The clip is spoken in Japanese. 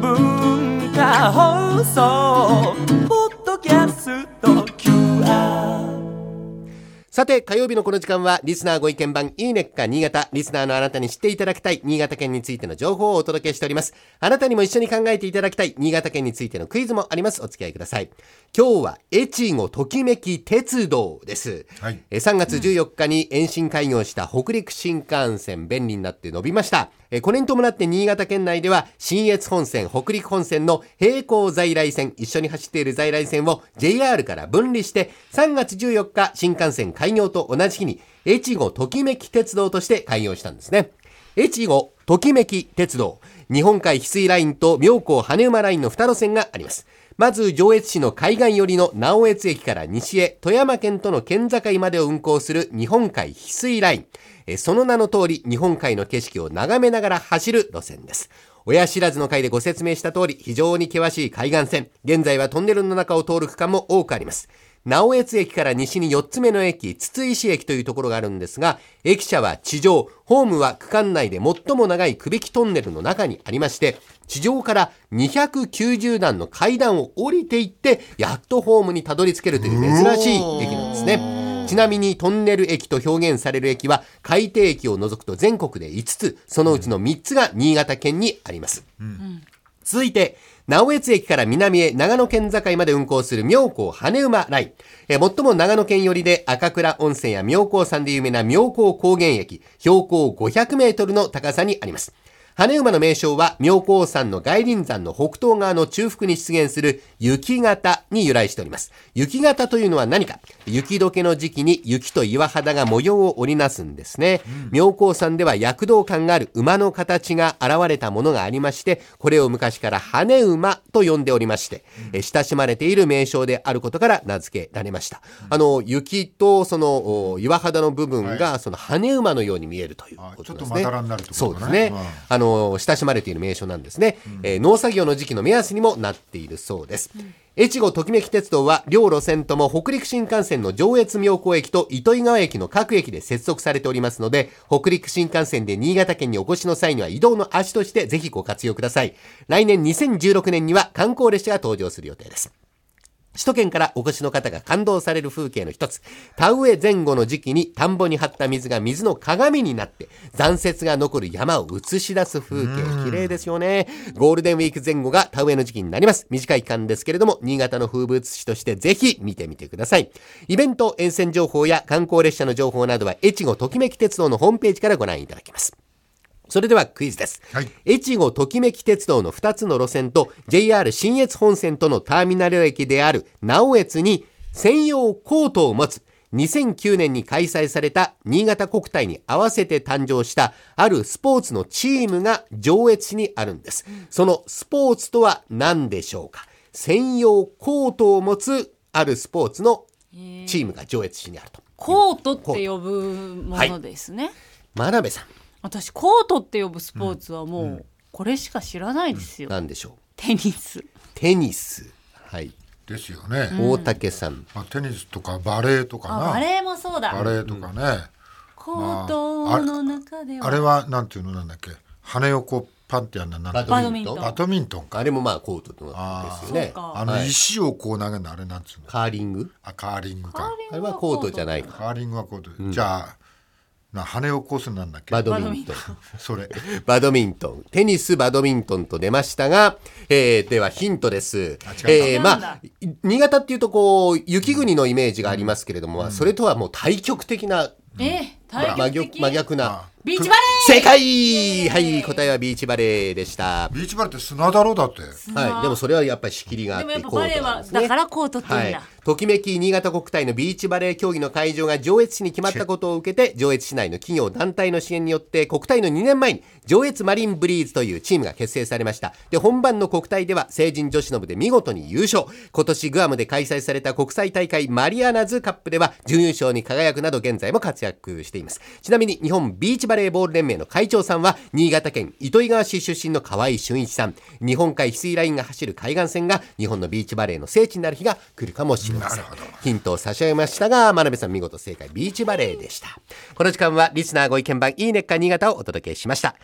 文化放送さて、火曜日のこの時間は、リスナーご意見番、いいねっか新潟、リスナーのあなたに知っていただきたい、新潟県についての情報をお届けしております。あなたにも一緒に考えていただきたい、新潟県についてのクイズもあります。お付き合いください。今日は、越後ときめき鉄道です。はいえー3月14日に延伸開業した北陸新幹線、便利になって伸びました。えーこれに伴って新潟県内では、新越本線、北陸本線の並行在来線、一緒に走っている在来線を JR から分離して、3月14日、新幹線開開業と同じ日に、越後ときめき鉄道として開業したんですね。越後ときめき鉄道、日本海翡翠ラインと妙高羽馬ラインの2路線があります。まず上越市の海岸寄りの直江津駅から西へ富山県との県境までを運行する日本海翡翠ライン。その名の通り日本海の景色を眺めながら走る路線です。親知らずの回でご説明した通り非常に険しい海岸線。現在はトンネルの中を通る区間も多くあります。直江津駅から西に4つ目の駅、筒石駅というところがあるんですが、駅舎は地上、ホームは区間内で最も長いくびきトンネルの中にありまして、地上から290段の階段を降りていって、やっとホームにたどり着けるという珍しい駅なんですね。ちなみにトンネル駅と表現される駅は海底駅を除くと全国で5つ、そのうちの3つが新潟県にあります。続いて、直江津駅から南へ長野県境まで運行する妙高羽馬ライン。え最も長野県寄りで赤倉温泉や妙高山で有名な妙高高原駅、標高500メートルの高さにあります。羽馬の名称は妙高山の外輪山の北東側の中腹に出現する雪型に由来しております。雪型というのは何か雪解けの時期に雪と岩肌が模様を織りなすんですね。妙高山では躍動感がある馬の形が現れたものがありまして、これを昔から羽馬と呼んでおりまして、え親しまれている名称であることから名付けられました。あの、雪とそのお岩肌の部分がその羽馬のように見えるということですね。あちょっとまだらになるってことかねそうですね。うんあの、親しまれている名称なんですね。えー農作業の時期の目安にもなっているそうです。越後ときめき鉄道は両路線とも北陸新幹線の上越妙高駅と糸魚川駅の各駅で接続されておりますので、北陸新幹線で新潟県にお越しの際には移動の足としてぜひご活用ください。来年2016年には観光列車が登場する予定です。首都圏からお越しの方が感動される風景の一つ、田植え前後の時期に田んぼに張った水が水の鏡になって、残雪が残る山を映し出す風景、綺麗ですよね。ゴールデンウィーク前後が田植えの時期になります。短い期間ですけれども、新潟の風物詩としてぜひ見てみてください。イベント、沿線情報や観光列車の情報などは、越後ときめき鉄道のホームページからご覧いただけます。それではクイズです。はい越後ときめき鉄道の2つの路線と JR 新越本線とのターミナル駅である直江津に専用コートを持つ2009年に開催された新潟国体に合わせて誕生したあるスポーツのチームが上越市にあるんです。そのスポーツとは何でしょうか？専用コートを持つあるスポーツのチームが上越市にあると。コートって呼ぶものですね、真鍋さ私コートって呼ぶスポーツはもうこれしか知らないですよ、ん、何でしょう？テニス。テニス。はい。ですよね、大竹さん。まあ、テニスとかバレーとかな。あバレーもそうだ。バレーとかね、コートの中では、あれはなんていうのなんだっけ？羽をこうパンってやんななんだバドミントン。バドミントンか。あれもまあコートですよね。あのはい。石をこう投げるのあれなんつうの？カーリング？あカーリングか。あれはコートじゃないか。カーリングはこうで、じゃあな羽をこすなんだっけ？バドミントン。それ バドミントン。テニス、バドミントンと出ましたが、えー、ではヒントです。えー、まあ、い新潟っていうとこう、雪国のイメージがありますけれども、それとはもう対極的な、え対真極的？逆真逆な。ビーチバレ正解！はい、答えはビーチバレーでした。ビーチバレーって砂だろ？だって。はい、でもそれはやっぱり仕切りがあって、ーでもやっぱバレーはコートなんですねだからコートって言うんだ、はい、ときめき新潟国体のビーチバレー競技の会場が上越市に決まったことを受けて上越市内の企業団体の支援によって国体の2年前に上越マリンブリーズというチームが結成されました。で本番の国体では成人女子の部で見事に優勝。今年グアムで開催された国際大会マリアナズカップでは準優勝に輝くなど現在も活躍しています。ちなみに日本ビーチバレーボール連盟の会長さんは新潟県糸魚川市出身の河合俊一さん。日本海翡翠ラインが走る海岸線が日本のビーチバレーの聖地になる日が来るかもしれません。ヒントを差し上げましたが真鍋さん見事正解。ビーチバレーでした。この時間はリスナーご意見番いいねっか新潟をお届けしました